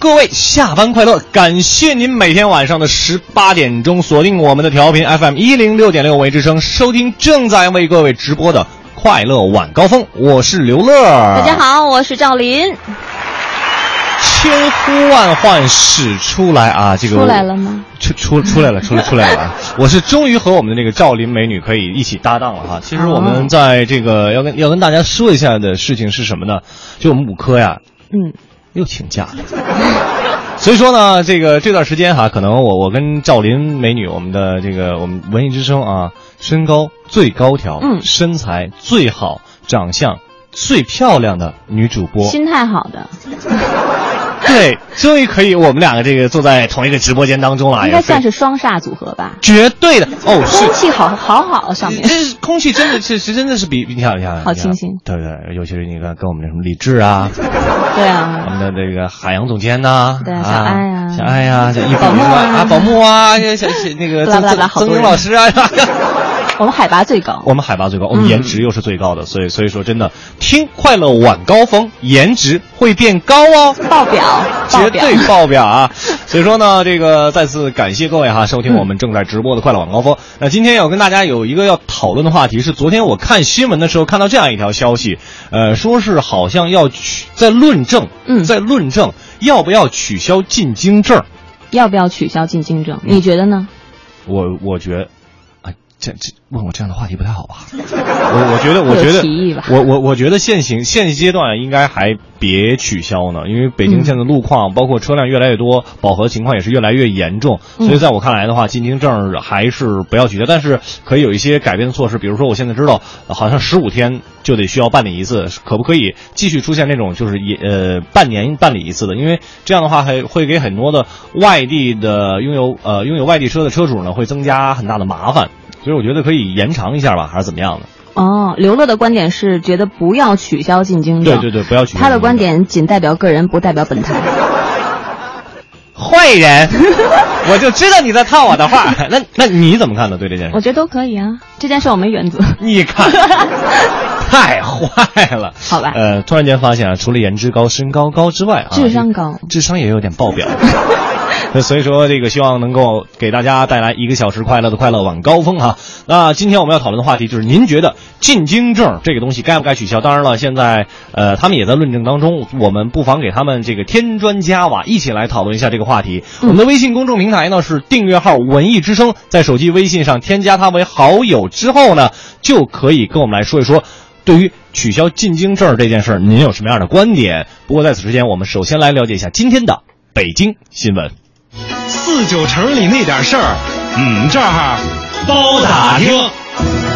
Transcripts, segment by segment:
各位下班快乐！感谢您每天晚上的十八点钟锁定我们的调频 FM 一零六点六为之声，收听正在为各位直播的快乐晚高峰。我是刘乐，大家好，我是赵林。千呼万唤始出来啊！这个出来了吗？出出出来了，出出来了啊！我是终于和我们的那个赵林美女可以一起搭档了哈。其实我们在这个要跟要跟大家说一下的事情是什么呢？就我们五科呀，嗯。又请假了，所以说呢，这个这段时间哈，可能我我跟赵林美女，我们的这个我们文艺之声啊，身高最高挑，嗯，身材最好，长相最漂亮的女主播，心态好的。对，终于可以我们两个这个坐在同一个直播间当中了，应该算是双煞组合吧？绝对的。哦，空气好好好，上面。这空气真的是是真的是比比你好你好，好清新。对对，尤其是你看跟我们的什么李志啊，对啊，我们的这个海洋总监呐，对小爱呀，小爱呀，这宝木啊，宝木啊，小那个曾曾老师啊。我们海拔最高，我们海拔最高，我们颜值又是最高的，所以所以说真的听快乐晚高峰，颜值会变高哦，爆表，绝对爆表啊！所以说呢，这个再次感谢各位哈，收听我们正在直播的快乐晚高峰。那今天要跟大家有一个要讨论的话题是，昨天我看新闻的时候看到这样一条消息，呃，说是好像要取在论证，嗯，在论证要不要取消进京证，要不要取消进京证？你觉得呢？我我觉得。这这问我这样的话题不太好吧？我我觉得我觉得我我我觉得现行现阶段应该还别取消呢，因为北京现在路况包括车辆越来越多，饱和情况也是越来越严重，所以在我看来的话，进京证还是不要取消，但是可以有一些改变的措施，比如说我现在知道好像十五天就得需要办理一次，可不可以继续出现那种就是也呃半年办理一次的？因为这样的话还会给很多的外地的拥有呃拥有外地车的车主呢会增加很大的麻烦。所以我觉得可以延长一下吧，还是怎么样的？哦，刘乐的观点是觉得不要取消进京证。对对对，不要取消。他的观点仅代表个人，不代表本台。坏人，我就知道你在套我的话。那那你怎么看呢？对这件事？我觉得都可以啊，这件事我没原则。你看，太坏了。好吧。呃，突然间发现啊，除了颜值高、身高高之外啊，智商高，智商也有点爆表。那所以说，这个希望能够给大家带来一个小时快乐的快乐晚高峰哈。那今天我们要讨论的话题就是，您觉得进京证这个东西该不该取消？当然了，现在呃他们也在论证当中，我们不妨给他们这个添砖加瓦，一起来讨论一下这个话题。我们的微信公众平台呢是订阅号“文艺之声”，在手机微信上添加他为好友之后呢，就可以跟我们来说一说，对于取消进京证这件事儿，您有什么样的观点？不过在此之前，我们首先来了解一下今天的北京新闻。四九城里那点事儿，嗯，这儿包打听。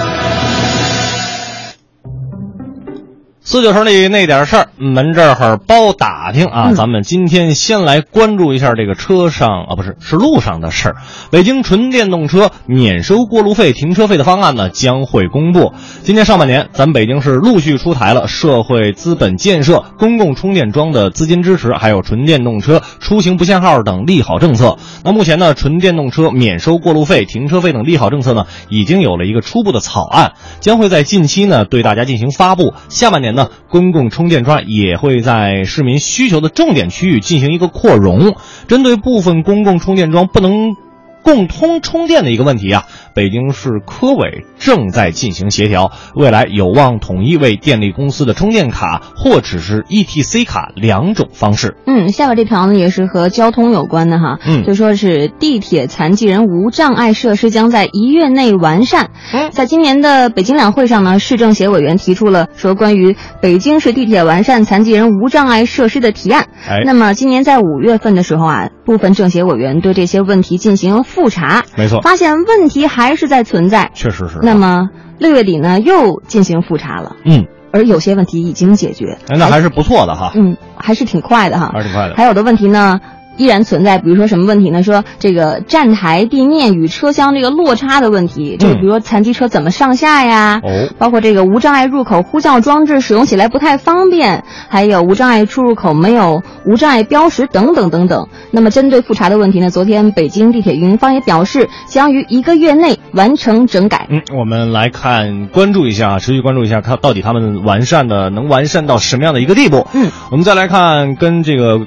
四九城里那点事儿，门这儿包打听啊！咱们今天先来关注一下这个车上啊，不是是路上的事儿。北京纯电动车免收过路费、停车费的方案呢将会公布。今年上半年，咱们北京市陆续出台了社会资本建设、公共充电桩的资金支持，还有纯电动车出行不限号等利好政策。那目前呢，纯电动车免收过路费、停车费等利好政策呢，已经有了一个初步的草案，将会在近期呢对大家进行发布。下半年。那公共充电桩也会在市民需求的重点区域进行一个扩容，针对部分公共充电桩不能。共通充电的一个问题啊，北京市科委正在进行协调，未来有望统一为电力公司的充电卡或者是 ETC 卡两种方式。嗯，下边这条呢也是和交通有关的哈，嗯，就说是地铁残疾人无障碍设施将在一月内完善。嗯，在今年的北京两会上呢，市政协委员提出了说关于北京市地铁完善残疾人无障碍设施的提案。哎，那么今年在五月份的时候啊，部分政协委员对这些问题进行。复查，没错发现问题还是在存在。确实是。那么六月底呢，又进行复查了。嗯，而有些问题已经解决，哎，那还是不错的哈。嗯，还是挺快的哈，还是挺快的。还有的问题呢？依然存在，比如说什么问题呢？说这个站台地面与车厢这个落差的问题，就比如说残疾车怎么上下呀？哦，包括这个无障碍入口呼叫装置使用起来不太方便，还有无障碍出入口没有无障碍标识等等等等。那么针对复查的问题呢，昨天北京地铁运营方也表示，将于一个月内完成整改。嗯，我们来看，关注一下，持续关注一下，看到底他们完善的能完善到什么样的一个地步？嗯，我们再来看跟这个。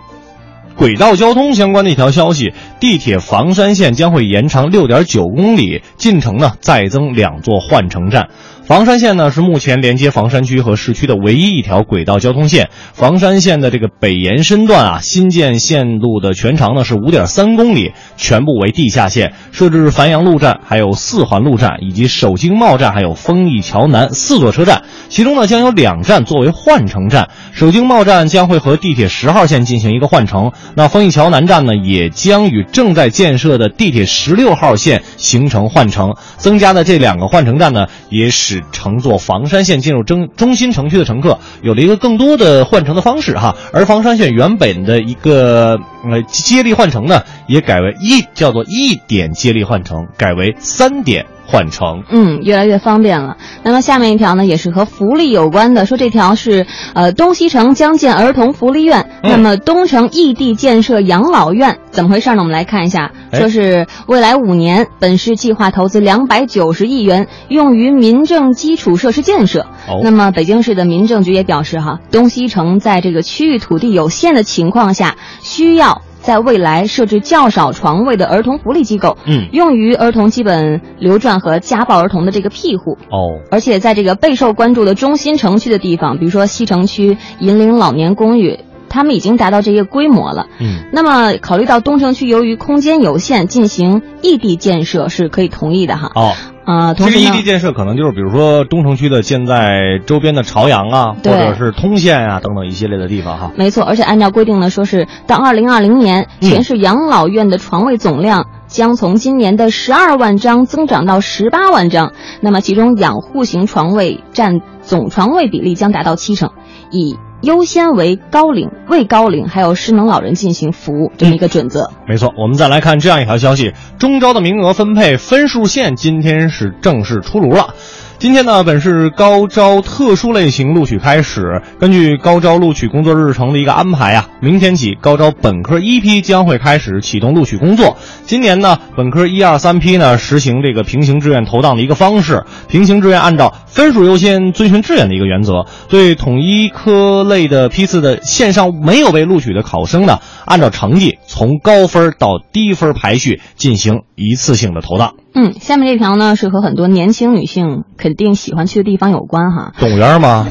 轨道交通相关的一条消息，地铁房山线将会延长六点九公里，进城呢再增两座换乘站。房山线呢是目前连接房山区和市区的唯一一条轨道交通线。房山线的这个北延伸段啊，新建线路的全长呢是五点三公里，全部为地下线，设置繁阳路站、还有四环路站以及首经贸站、还有丰益桥南四座车站，其中呢将有两站作为换乘站。首经贸站将会和地铁十号线进行一个换乘。那丰益桥南站呢，也将与正在建设的地铁十六号线形成换乘。增加的这两个换乘站呢，也使乘坐房山线进入中中心城区的乘客有了一个更多的换乘的方式哈。而房山线原本的一个呃接力换乘呢，也改为一叫做一点接力换乘，改为三点。换乘，嗯，越来越方便了。那么下面一条呢，也是和福利有关的，说这条是，呃，东西城将建儿童福利院，那么东城异地建设养老院，怎么回事呢？我们来看一下，说是未来五年，本市计划投资两百九十亿元，用于民政基础设施建设。哦，那么北京市的民政局也表示，哈，东西城在这个区域土地有限的情况下，需要。在未来设置较少床位的儿童福利机构，嗯，用于儿童基本流转和家暴儿童的这个庇护。哦，而且在这个备受关注的中心城区的地方，比如说西城区银陵老年公寓，他们已经达到这些规模了。嗯，那么考虑到东城区由于空间有限，进行异地建设是可以同意的哈。哦。啊，这个异地建设可能就是比如说东城区的建在周边的朝阳啊，或者是通县啊等等一系列的地方哈。没错，而且按照规定呢，说是到二零二零年，全市养老院的床位总量将从今年的十二万张增长到十八万张，那么其中养护型床位占总床位比例将达到七成，以。优先为高龄、为高龄还有失能老人进行服务这么一个准则。没错，我们再来看这样一条消息：中招的名额分配分数线今天是正式出炉了。今天呢，本市高招特殊类型录取开始。根据高招录取工作日程的一个安排啊，明天起高招本科一批将会开始启动录取工作。今年呢，本科一二三批呢实行这个平行志愿投档的一个方式，平行志愿按照分数优先、遵循志愿的一个原则，对统一科类的批次的线上没有被录取的考生呢，按照成绩从高分到低分排序进行一次性的投档。嗯，下面这条呢是和很多年轻女性肯定喜欢去的地方有关哈。动物园吗？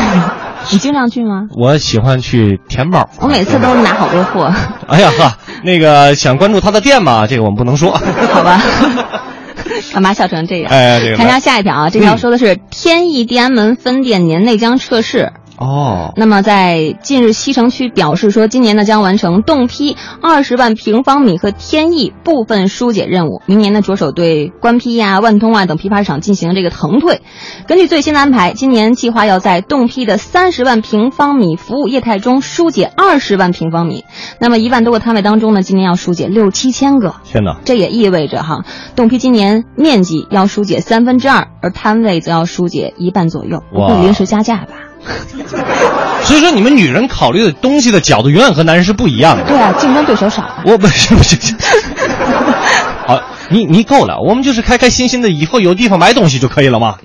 你经常去吗？我喜欢去填包。我每次都拿好多货。哎呀呵，那个想关注他的店吗？这个我们不能说。好吧。干嘛笑成这样？哎，这个。看一下下一条啊，这条说的是天意地安门分店年内将撤市。哦，那么在近日，西城区表示说，今年呢将完成冻批二十万平方米和天意部分疏解任务，明年呢着手对官批呀、万通啊等批发市场进行这个腾退。根据最新的安排，今年计划要在冻批的三十万平方米服务业态中疏解二十万平方米。那么一万多个摊位当中呢，今年要疏解六七千个。天哪！这也意味着哈，冻批今年面积要疏解三分之二，而摊位则要疏解一半左右。不会临时加价吧？所以说，你们女人考虑的东西的角度永远和男人是不一样的。对啊，竞争对手少。我不是不是。好，你你够了，我们就是开开心心的，以后有地方买东西就可以了嘛。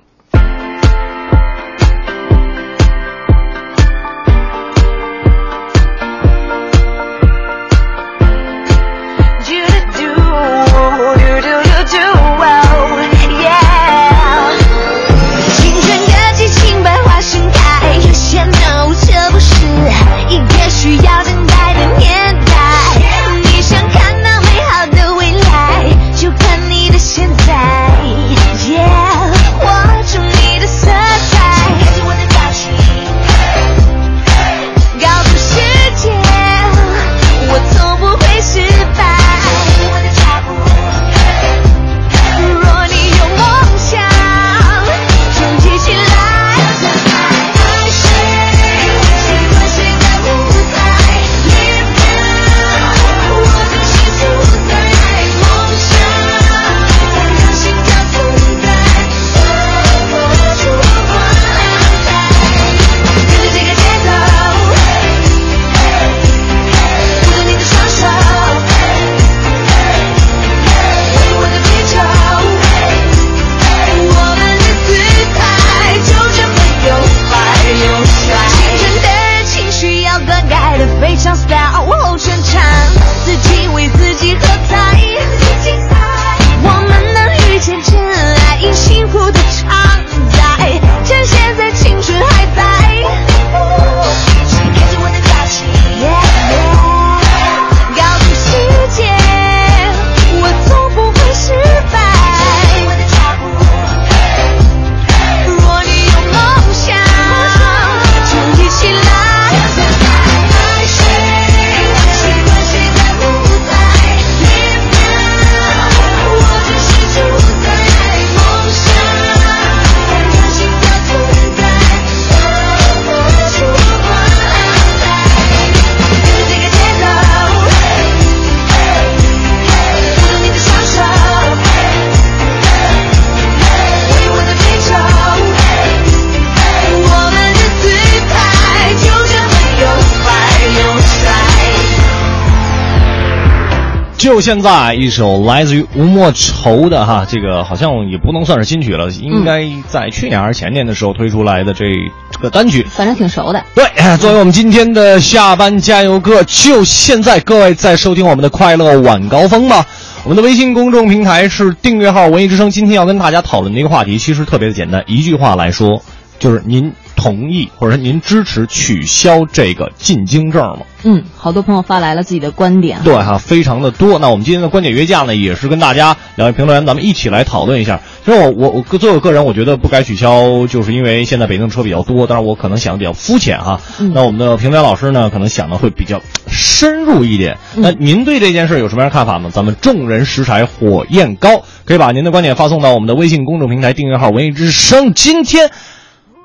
就现在，一首来自于吴莫愁的哈，这个好像也不能算是新曲了，应该在去年还是前年的时候推出来的这这个单曲，反正挺熟的。对，作为我们今天的下班加油歌，就现在，各位在收听我们的快乐晚高峰吗？我们的微信公众平台是订阅号“文艺之声”，今天要跟大家讨论的一个话题，其实特别的简单，一句话来说，就是您。同意或者说您支持取消这个进京证吗？嗯，好多朋友发来了自己的观点。对哈，非常的多。那我们今天的观点约架呢，也是跟大家两位评论员，咱们一起来讨论一下。其实我我我作为我个人，我觉得不该取消，就是因为现在北京车比较多。当然我可能想的比较肤浅哈。那我们的评论员老师呢，可能想的会比较深入一点。那您对这件事有什么样的看法呢？咱们众人拾柴火焰高，可以把您的观点发送到我们的微信公众平台订阅号“文艺之声”。今天。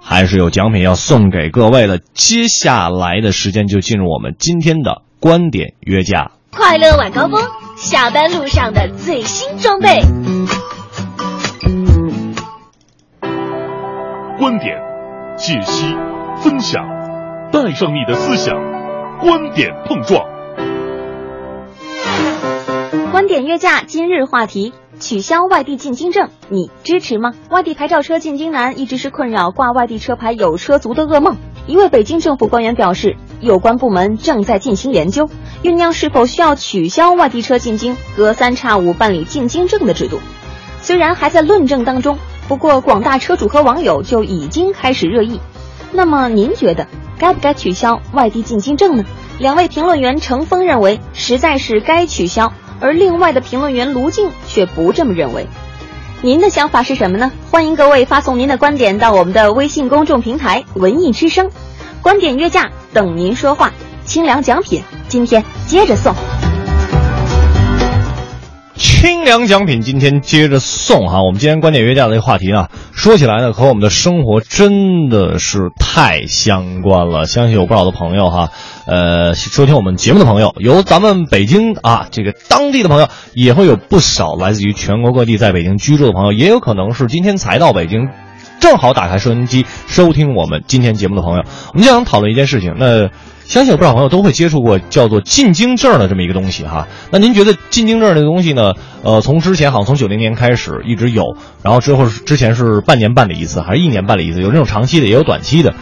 还是有奖品要送给各位的。接下来的时间就进入我们今天的观点约架。快乐晚高峰，下班路上的最新装备。观点，解析，分享，带上你的思想，观点碰撞。观点约架，今日话题。取消外地进京证，你支持吗？外地牌照车进京难，一直是困扰挂外地车牌有车族的噩梦。一位北京政府官员表示，有关部门正在进行研究，酝酿是否需要取消外地车进京隔三差五办理进京证的制度。虽然还在论证当中，不过广大车主和网友就已经开始热议。那么您觉得该不该取消外地进京证呢？两位评论员程峰认为，实在是该取消。而另外的评论员卢静却不这么认为，您的想法是什么呢？欢迎各位发送您的观点到我们的微信公众平台“文艺之声”，观点约架等您说话，清凉奖品今天接着送。清凉奖品今天接着送哈，我们今天观点约架的这个话题呢，说起来呢，和我们的生活真的是太相关了。相信有不少的朋友哈，呃，收听我们节目的朋友，有咱们北京啊这个当地的朋友，也会有不少来自于全国各地在北京居住的朋友，也有可能是今天才到北京，正好打开收音机收听我们今天节目的朋友。我们今天想讨论一件事情，那。相信有不少朋友都会接触过叫做进京证的这么一个东西哈。那您觉得进京证这个东西呢？呃，从之前好像从九零年开始一直有，然后之后之前是半年办理一次，还是一年办理一次？有这种长期的，也有短期的。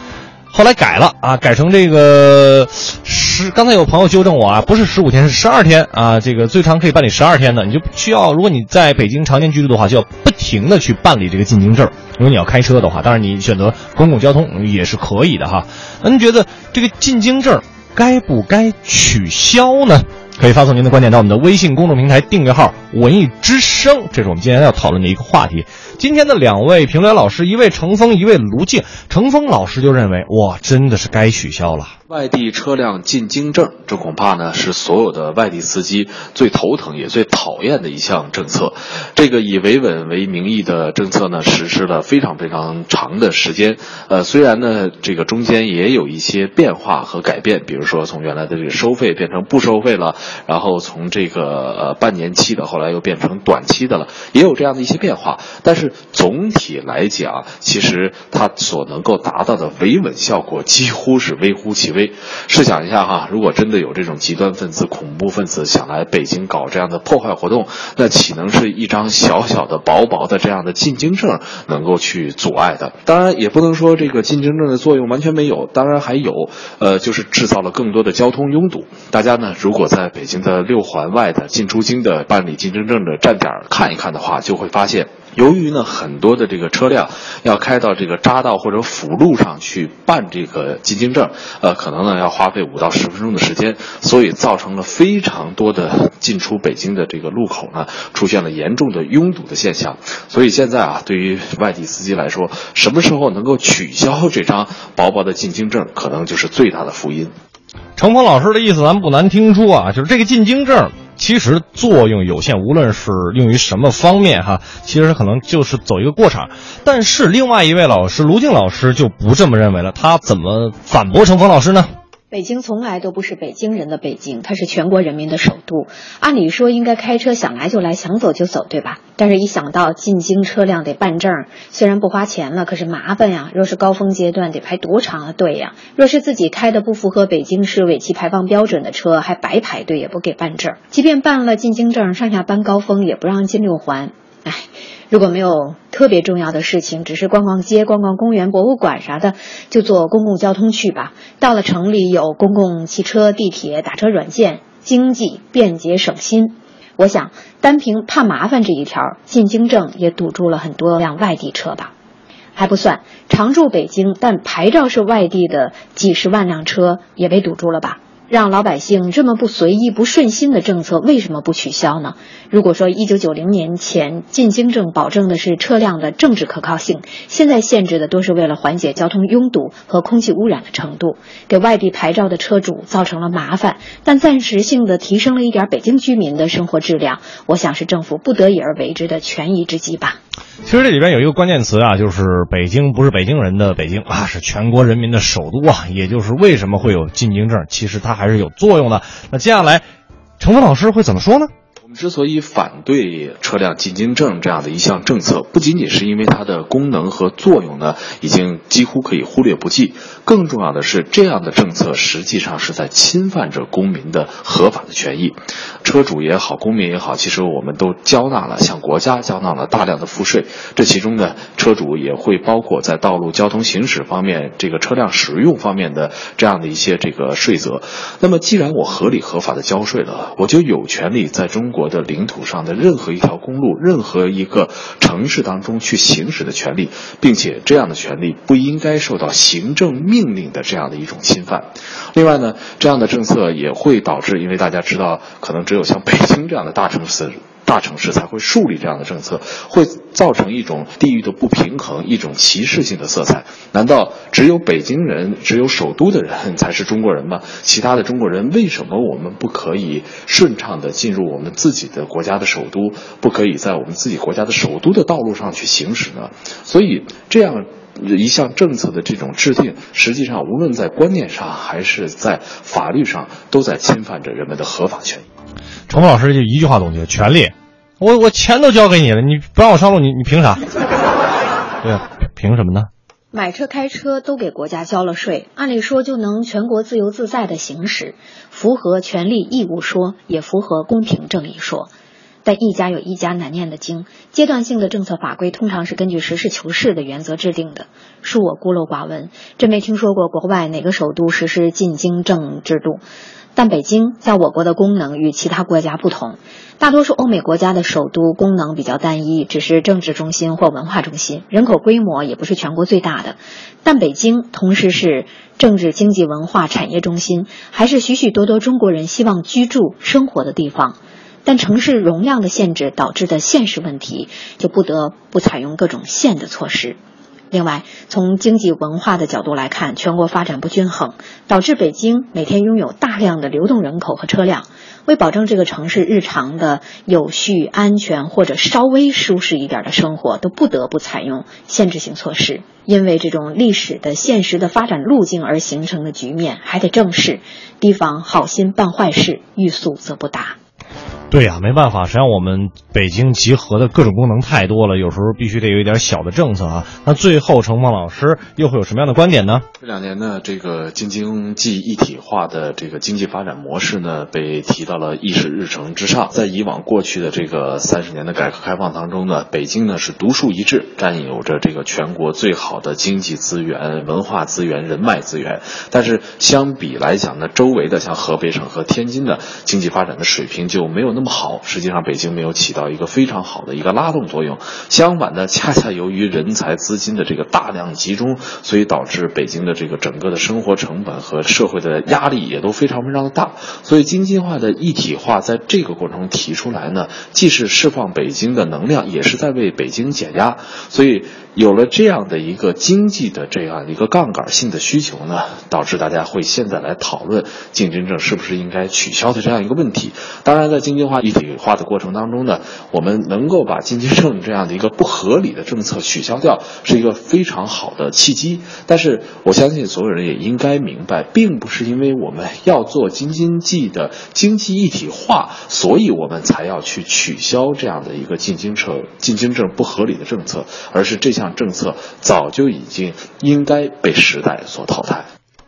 后来改了啊，改成这个十。刚才有朋友纠正我啊，不是十五天，是十二天啊。这个最长可以办理十二天的，你就需要，如果你在北京常年居住的话，就要不停的去办理这个进京证。如果你要开车的话，当然你选择公共交通也是可以的哈。那您觉得这个进京证该不该取消呢？可以发送您的观点到我们的微信公众平台订阅号“文艺之声”，这是我们今天要讨论的一个话题。今天的两位评论老师，一位程峰，一位卢静。程峰老师就认为，哇，真的是该取消了。外地车辆进京证，这恐怕呢是所有的外地司机最头疼也最讨厌的一项政策。这个以维稳为名义的政策呢，实施了非常非常长的时间。呃，虽然呢，这个中间也有一些变化和改变，比如说从原来的这个收费变成不收费了，然后从这个呃半年期的后来又变成短期的了，也有这样的一些变化。但是总体来讲，其实它所能够达到的维稳效果几乎是微乎其微。试想一下哈，如果真的有这种极端分子、恐怖分子想来北京搞这样的破坏活动，那岂能是一张小小的、薄薄的这样的进京证能够去阻碍的？当然，也不能说这个进京证的作用完全没有，当然还有，呃，就是制造了更多的交通拥堵。大家呢，如果在北京的六环外的进出京的办理进京证的站点看一看的话，就会发现。由于呢，很多的这个车辆要开到这个匝道或者辅路上去办这个进京证，呃，可能呢要花费五到十分钟的时间，所以造成了非常多的进出北京的这个路口呢出现了严重的拥堵的现象。所以现在啊，对于外地司机来说，什么时候能够取消这张薄薄的进京证，可能就是最大的福音。程峰老师的意思咱不难听出啊，就是这个进京证。其实作用有限，无论是用于什么方面哈，其实可能就是走一个过场。但是另外一位老师卢静老师就不这么认为了，他怎么反驳程峰老师呢？北京从来都不是北京人的北京，它是全国人民的首都。按理说应该开车想来就来，想走就走，对吧？但是一想到进京车辆得办证，虽然不花钱了，可是麻烦呀。若是高峰阶段得排多长的队呀？若是自己开的不符合北京市尾气排放标准的车，还白排队，也不给办证。即便办了进京证，上下班高峰也不让进六环。唉。如果没有特别重要的事情，只是逛逛街、逛逛公园、博物馆啥的，就坐公共交通去吧。到了城里有公共汽车、地铁、打车软件，经济、便捷、省心。我想，单凭怕麻烦这一条，进京证也堵住了很多辆外地车吧？还不算，常驻北京但牌照是外地的几十万辆车也被堵住了吧？让老百姓这么不随意、不顺心的政策，为什么不取消呢？如果说一九九零年前进京证保证的是车辆的政治可靠性，现在限制的都是为了缓解交通拥堵和空气污染的程度，给外地牌照的车主造成了麻烦，但暂时性的提升了一点北京居民的生活质量，我想是政府不得已而为之的权宜之计吧。其实这里边有一个关键词啊，就是北京不是北京人的北京啊，是全国人民的首都啊。也就是为什么会有进京证，其实它还是有作用的。那接下来，程峰老师会怎么说呢？之所以反对车辆进京证这样的一项政策，不仅仅是因为它的功能和作用呢，已经几乎可以忽略不计。更重要的是，这样的政策实际上是在侵犯着公民的合法的权益。车主也好，公民也好，其实我们都交纳了向国家交纳了大量的赋税。这其中呢，车主也会包括在道路交通行驶方面，这个车辆使用方面的这样的一些这个税则。那么，既然我合理合法的交税了，我就有权利在中国。国的领土上的任何一条公路、任何一个城市当中去行使的权利，并且这样的权利不应该受到行政命令的这样的一种侵犯。另外呢，这样的政策也会导致，因为大家知道，可能只有像北京这样的大城市。大城市才会树立这样的政策，会造成一种地域的不平衡，一种歧视性的色彩。难道只有北京人、只有首都的人才是中国人吗？其他的中国人为什么我们不可以顺畅的进入我们自己的国家的首都？不可以在我们自己国家的首都的道路上去行驶呢？所以，这样一项政策的这种制定，实际上无论在观念上还是在法律上，都在侵犯着人们的合法权益。程老师就一句话总结：权利。我我钱都交给你了，你不让我上路，你你凭啥？对啊，凭什么呢？买车开车都给国家交了税，按理说就能全国自由自在的行驶，符合权利义务说，也符合公平正义说。但一家有一家难念的经，阶段性的政策法规通常是根据实事求是的原则制定的。恕我孤陋寡闻，真没听说过国外哪个首都实施进京证制度。但北京在我国的功能与其他国家不同，大多数欧美国家的首都功能比较单一，只是政治中心或文化中心，人口规模也不是全国最大的。但北京同时是政治、经济、文化、产业中心，还是许许多多中国人希望居住生活的地方。但城市容量的限制导致的现实问题，就不得不采用各种限的措施。另外，从经济文化的角度来看，全国发展不均衡，导致北京每天拥有大量的流动人口和车辆。为保证这个城市日常的有序、安全或者稍微舒适一点的生活，都不得不采用限制性措施。因为这种历史的现实的发展路径而形成的局面，还得正视。提防好心办坏事，欲速则不达。对呀，没办法，实际上我们北京集合的各种功能太多了，有时候必须得有一点小的政策啊。那最后，程芳老师又会有什么样的观点呢？这两年呢，这个京津冀一体化的这个经济发展模式呢，被提到了议事日程之上。在以往过去的这个三十年的改革开放当中呢，北京呢是独树一帜，占有着这个全国最好的经济资源、文化资源、人脉资源。但是相比来讲呢，周围的像河北省和天津的经济发展的水平就没有那么。那么好，实际上北京没有起到一个非常好的一个拉动作用。相反呢，恰恰由于人才资金的这个大量集中，所以导致北京的这个整个的生活成本和社会的压力也都非常非常的大。所以京津化的一体化在这个过程中提出来呢，既是释放北京的能量，也是在为北京减压。所以有了这样的一个经济的这样一个杠杆性的需求呢，导致大家会现在来讨论进京证是不是应该取消的这样一个问题。当然，在京津化一体化的过程当中呢，我们能够把进京证这样的一个不合理的政策取消掉，是一个非常好的契机。但是，我相信所有人也应该明白，并不是因为我们要做京津冀的经济一体化，所以我们才要去取消这样的一个进京车进京证不合理的政策，而是这项项。政策早就已经应该被时代所淘汰。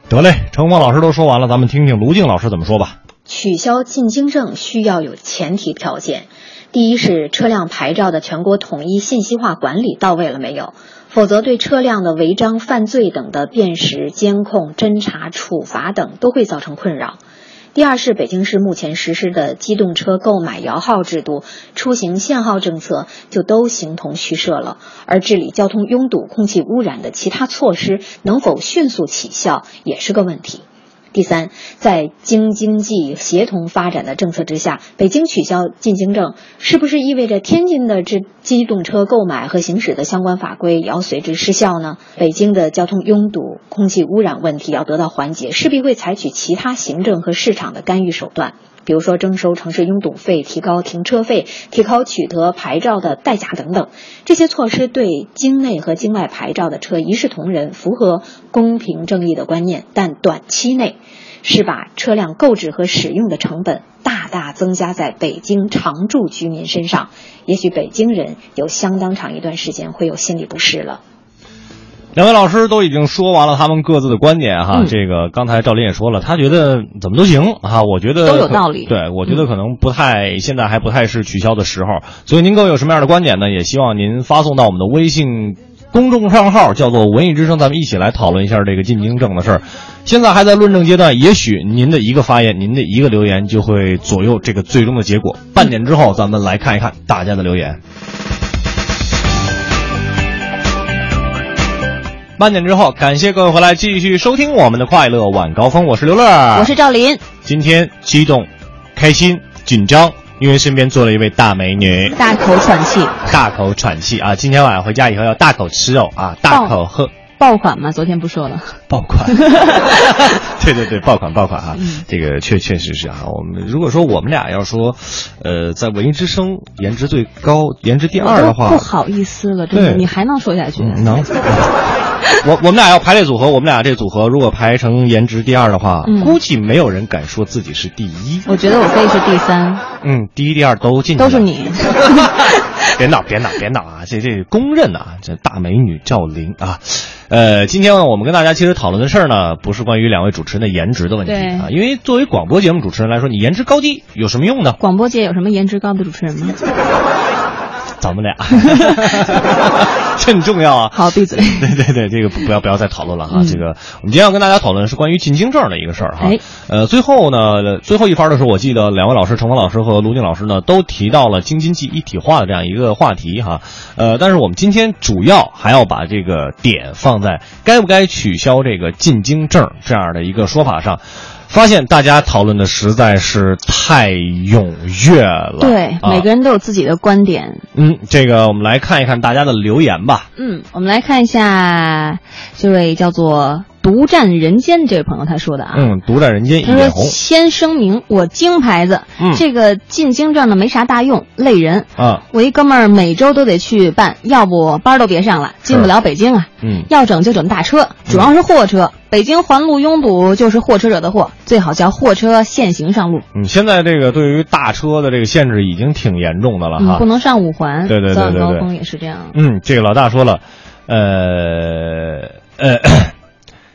得嘞，程峰老师都说完了，咱们听听卢静老师怎么说吧。取消进京证需要有前提条件，第一是车辆牌照的全国统一信息化管理到位了没有，否则对车辆的违章、犯罪等的辨识、监控、侦查、处罚等都会造成困扰。第二是北京市目前实施的机动车购买摇号制度、出行限号政策就都形同虚设了，而治理交通拥堵、空气污染的其他措施能否迅速起效也是个问题。第三，在京津冀协同发展的政策之下，北京取消进京证，是不是意味着天津的这机动车购买和行驶的相关法规也要随之失效呢？北京的交通拥堵、空气污染问题要得到缓解，势必会采取其他行政和市场的干预手段。比如说征收城市拥堵费、提高停车费、提高取得牌照的代价等等，这些措施对境内和境外牌照的车一视同仁，符合公平正义的观念。但短期内是把车辆购置和使用的成本大大增加在北京常住居民身上，也许北京人有相当长一段时间会有心理不适了。两位老师都已经说完了他们各自的观点哈，这个刚才赵林也说了，他觉得怎么都行哈，我觉得都有道理。对，我觉得可能不太，现在还不太是取消的时候。所以您各位有什么样的观点呢？也希望您发送到我们的微信公众账号，叫做“文艺之声”，咱们一起来讨论一下这个进京证的事儿。现在还在论证阶段，也许您的一个发言，您的一个留言就会左右这个最终的结果。半点之后，咱们来看一看大家的留言。半点之后，感谢各位回来继续收听我们的快乐晚高峰，我是刘乐，我是赵林。今天激动、开心、紧张，因为身边坐了一位大美女，大口喘气，大口喘气啊！今天晚上回家以后要大口吃肉啊，大口喝。爆款吗？昨天不说了。爆款。对对对，爆款爆款啊！这个确确实是啊。我们如果说我们俩要说，呃，在文艺之声颜值最高、颜值第二的话，不好意思了，真的，你还能说下去？能。我我们俩要排列组合，我们俩这组合如果排成颜值第二的话，估计没有人敢说自己是第一。我觉得我可以是第三。嗯，第一、第二都进。都是你。别闹，别闹，别闹啊！这这公认啊，这大美女赵琳啊，呃，今天呢，我们跟大家其实讨论的事儿呢，不是关于两位主持人的颜值的问题啊，因为作为广播节目主持人来说，你颜值高低有什么用呢？广播界有什么颜值高的主持人吗？咱们俩，这很重要啊！好，闭嘴。对对对，这个不要不要再讨论了哈。这个我们今天要跟大家讨论的是关于进京证的一个事儿哈。呃，最后呢，最后一番的时候，我记得两位老师，程峰老师和卢静老师呢，都提到了京津冀一体化的这样一个话题哈。呃，但是我们今天主要还要把这个点放在该不该取消这个进京证这样的一个说法上。发现大家讨论的实在是太踊跃了，对，每个人都有自己的观点。嗯，这个我们来看一看大家的留言吧。嗯，我们来看一下这位叫做。独占人间这位朋友他说的啊，嗯，独占人间一脸红。先声明，我京牌子，嗯，这个进京证呢没啥大用，累人啊。我一哥们儿每周都得去办，要不班都别上了，进不了北京啊。嗯，要整就整大车，主要是货车。北京环路拥堵就是货车惹的祸，最好叫货车限行上路。嗯，现在这个对于大车的这个限制已经挺严重的了哈，不能上五环。对对对对高峰也是这样。嗯，这个老大说了，呃呃。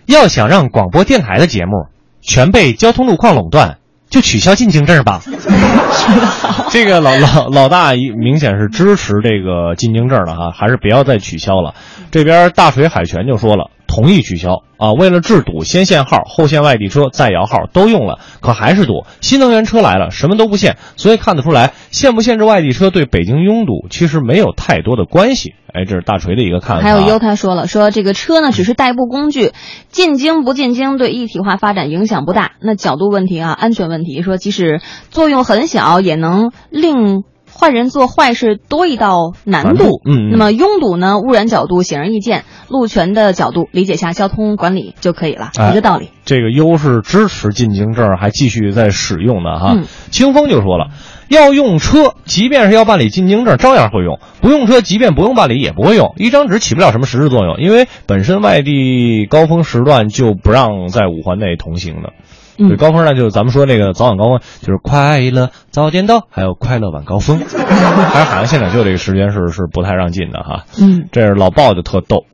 要想让广播电台的节目全被交通路况垄断，就取消进京证吧。这个老老老大明显是支持这个进京证的哈，还是不要再取消了。这边大水海泉就说了。同意取消啊！为了治堵，先限号后限外地车再摇号都用了，可还是堵。新能源车来了，什么都不限，所以看得出来，限不限制外地车对北京拥堵其实没有太多的关系。哎，这是大锤的一个看法。还有优他说了，说这个车呢只是代步工具，进京不进京对一体化发展影响不大。那角度问题啊，安全问题，说即使作用很小，也能令。坏人做坏事多一道难难度嗯嗯那么拥堵呢，污染角度显而易见，路权的角度理解下交通管理就可以了，哎一个道理。这个优势支持进京证还继续在使用的哈。嗯清风就说了，要用车，即便是要办理进京证，照样会用；不用车，即便不用办理，也不会用。一张纸起不了什么实质作用，因为本身外地高峰时段就不让在五环内同行的。嗯对，高峰呢，就是咱们说那个早晚高峰，就是快乐早点到，还有快乐晚高峰。还是海洋现场秀这个时间是是不太让进的哈。嗯，这是老鲍就特逗。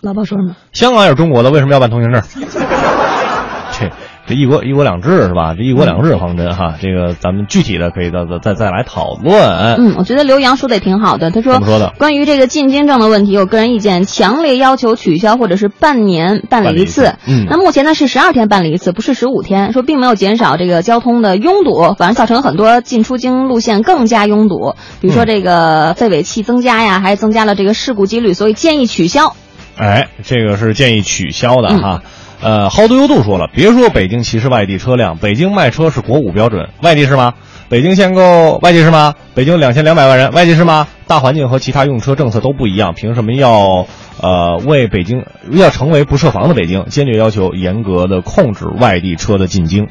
老鲍说什么？香港也是中国的，为什么要办通行证？这这一国一国两制是吧？这一国两制方针哈，这个咱们具体的可以再再再再来讨论。嗯，我觉得刘洋说的也挺好的。他说怎么说的关于这个进京证的问题，我个人意见强烈要求取消，或者是半年办理一次。办理一次嗯那目前呢是十二天办理一次，不是十五天，说并没有减少这个交通的拥堵，反而造成很多进出京路线更加拥堵。比如说这个废尾气增加呀，还增加了这个事故几率，所以建议取消。哎，这个是建议取消的哈。呃，好多优度说了，别说北京歧视外地车辆，北京卖车是国五标准，外地是吗？北京限购外地是吗？北京两千两百万人，外地是吗？大环境和其他用车政策都不一样，凭什么要呃为北京要成为不设防的北京？坚决要求严格的控制外地车的进京。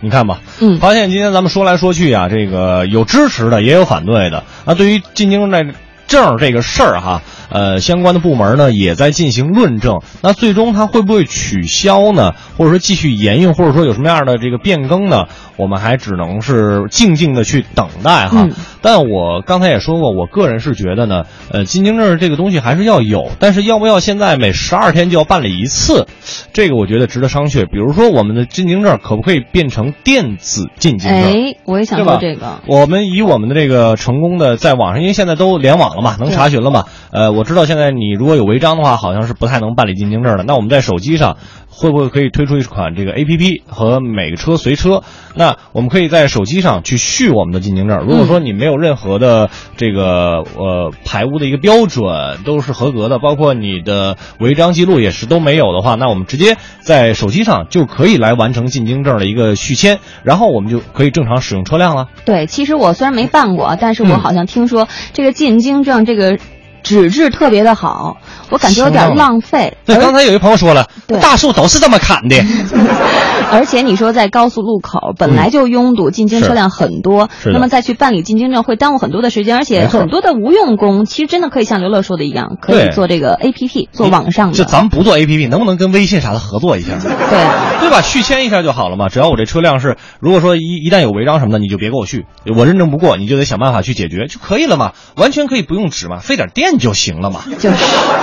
你看吧，嗯发现今天咱们说来说去啊，这个有支持的，也有反对的。那对于进京这证这个事儿哈，呃，相关的部门呢也在进行论证。那最终它会不会取消呢？或者说继续沿用，或者说有什么样的这个变更呢？我们还只能是静静的去等待哈。嗯但我刚才也说过，我个人是觉得呢，呃，进京证这个东西还是要有，但是要不要现在每十二天就要办理一次，这个我觉得值得商榷。比如说，我们的进京证可不可以变成电子进京证？哎，我也想对吧说这个。我们以我们的这个成功的在网上，因为现在都联网了嘛，能查询了嘛。呃，我知道现在你如果有违章的话，好像是不太能办理进京证的。那我们在手机上会不会可以推出一款这个 A P P 和每个车随车？那我们可以在手机上去续我们的进京证。如果说你没有任何的这个呃排污的一个标准都是合格的，包括你的违章记录也是都没有的话，那我们直接在手机上就可以来完成进京证的一个续签，然后我们就可以正常使用车辆了。对，其实我虽然没办过，但是我嗯好像听说这个进京证这个纸质特别的好，我感觉有点浪费。对，刚才有一朋友说了，大树都是这么砍的。而且你说在高速路口本来就拥堵，进京车辆很多，那么再去办理进京证会耽误很多的时间，而且很多的无用功，其实真的可以像刘乐说的一样，可以做这个 A P P，做网上的。这咱们不做 A P P，能不能跟微信啥的合作一下？对啊，对吧？续签一下就好了嘛。只要我这车辆是，如果说一一旦有违章什么的，你就别给我续，我认证不过，你就得想办法去解决就可以了嘛。完全可以不用纸嘛，费点电就行了嘛，就是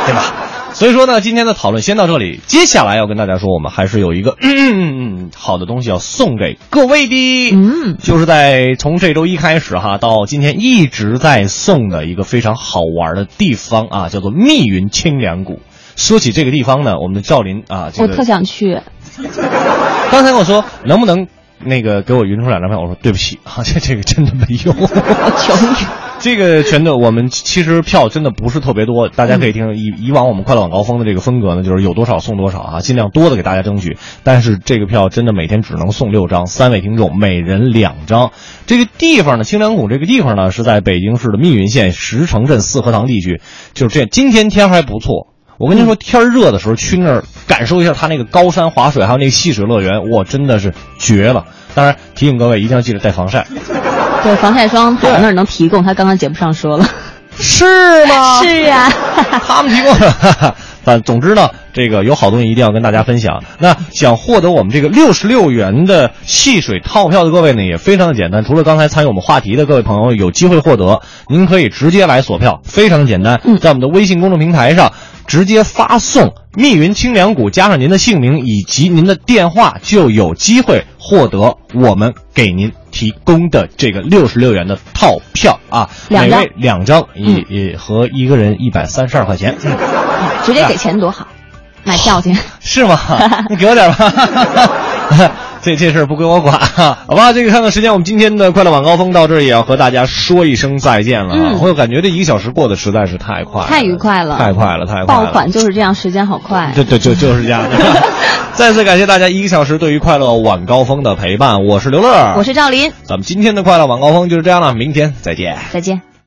对吧？所以说呢，今天的讨论先到这里。接下来要跟大家说，我们还是有一个嗯嗯嗯好的东西要送给各位的。嗯就是在从这周一开始哈，到今天一直在送的一个非常好玩的地方啊，叫做密云清凉谷。说起这个地方呢，我们的赵林啊，这个我特想去。刚才我说能不能那个给我匀出两张票，我说对不起啊，这这个真的没有。我求你。这个全都我们其实票真的不是特别多，大家可以听以以往我们快乐晚高峰的这个风格呢，就是有多少送多少啊，尽量多的给大家争取。但是这个票真的每天只能送六张，三位听众每人两张。这个地方呢，清凉谷这个地方呢是在北京市的密云县石城镇四合堂地区，就是这今天天还不错。我跟您说，天儿热的时候去那儿感受一下它那个高山滑水，还有那个戏水乐园，哇，真的是绝了！当然提醒各位一定要记得带防晒。对，防晒霜海洋那儿能提供，他刚刚节目上说了。是吗？是呀，他们提供的。反总之呢，这个有好东西一定要跟大家分享。那想获得我们这个六十六元的戏水套票的各位呢，也非常的简单。除了刚才参与我们话题的各位朋友有机会获得，您可以直接来索票，非常简单，在我们的微信公众平台上直接发送“密云清凉谷”加上您的姓名以及您的电话，就有机会获得我们给您提供的这个六十六元的套票啊，两位两张，也也和一个人一百三十二块钱。嗯直接给钱多好，买票去。是吗？你给我点吧。这这事儿不归我管，好吧？这个看看时间，我们今天的快乐晚高峰到这儿也要和大家说一声再见了。嗯我感觉这一个小时过得实在是太快了，太愉快了，太快了，太快了爆。款就是这样，时间好快。对对，就就是这样。再次感谢大家一个小时对于快乐晚高峰的陪伴，我是刘乐，我是赵林，咱们今天的快乐晚高峰就是这样了，明天再见。再见。